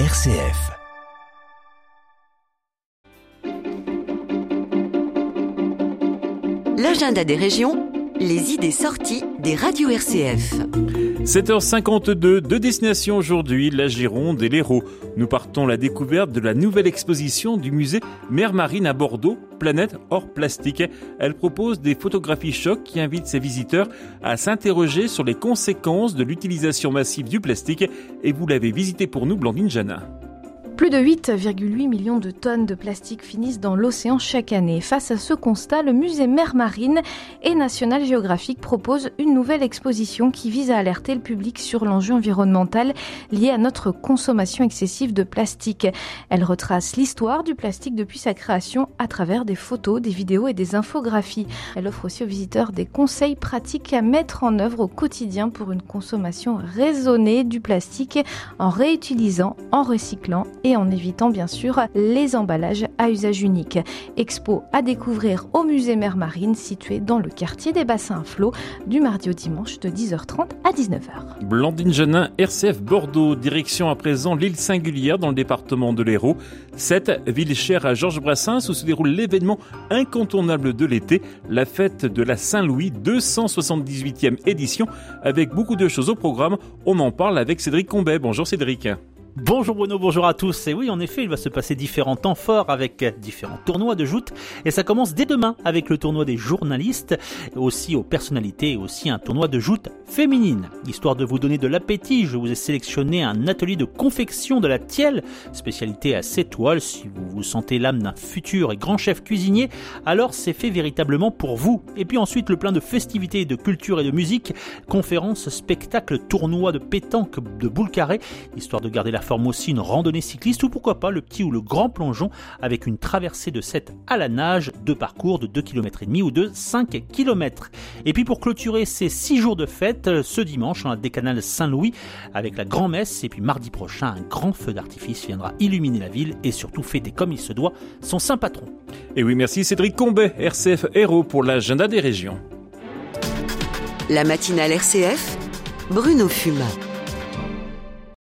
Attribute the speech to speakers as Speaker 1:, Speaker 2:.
Speaker 1: RCF.
Speaker 2: L'agenda des régions, les idées sorties des radios RCF.
Speaker 3: 7h52, deux destinations aujourd'hui, la Gironde et l'Hérault. Nous partons la découverte de la nouvelle exposition du musée Mer Marine à Bordeaux, Planète hors plastique. Elle propose des photographies chocs qui invitent ses visiteurs à s'interroger sur les conséquences de l'utilisation massive du plastique. Et vous l'avez visité pour nous, Blandine Janin.
Speaker 4: Plus de 8,8 millions de tonnes de plastique finissent dans l'océan chaque année. Face à ce constat, le musée Mer Marine et National Geographic propose une nouvelle exposition qui vise à alerter le public sur l'enjeu environnemental lié à notre consommation excessive de plastique. Elle retrace l'histoire du plastique depuis sa création à travers des photos, des vidéos et des infographies. Elle offre aussi aux visiteurs des conseils pratiques à mettre en œuvre au quotidien pour une consommation raisonnée du plastique en réutilisant, en recyclant et en évitant bien sûr les emballages à usage unique. Expo à découvrir au musée Mer Marine situé dans le quartier des bassins à flot du mardi au dimanche de 10h30 à 19h.
Speaker 3: Blandine Genin, RCF Bordeaux, direction à présent l'île singulière dans le département de l'Hérault. Cette ville chère à Georges Brassens où se déroule l'événement incontournable de l'été, la fête de la Saint-Louis 278e édition avec beaucoup de choses au programme. On en parle avec Cédric Combet. Bonjour Cédric.
Speaker 5: Bonjour Bruno, bonjour à tous. Et oui, en effet, il va se passer différents temps forts avec différents tournois de joute. Et ça commence dès demain avec le tournoi des journalistes, aussi aux personnalités et aussi un tournoi de joute féminine. Histoire de vous donner de l'appétit, je vous ai sélectionné un atelier de confection de la tielle, spécialité à 7 toiles. Si vous vous sentez l'âme d'un futur et grand chef cuisinier, alors c'est fait véritablement pour vous. Et puis ensuite, le plein de festivités, de culture et de musique, conférences, spectacles, tournois de pétanque, de boules carrées, histoire de garder la forme aussi une randonnée cycliste ou pourquoi pas le petit ou le grand plongeon avec une traversée de 7 à la nage, de parcours de 2 km et demi ou de 5 km. Et puis pour clôturer ces 6 jours de fête, ce dimanche, on a des canals Saint-Louis avec la grand-messe et puis mardi prochain, un grand feu d'artifice viendra illuminer la ville et surtout fêter comme il se doit son saint patron.
Speaker 3: Et oui, merci Cédric Combet, RCF Héros pour l'agenda des régions.
Speaker 2: La matinale RCF, Bruno Fumat.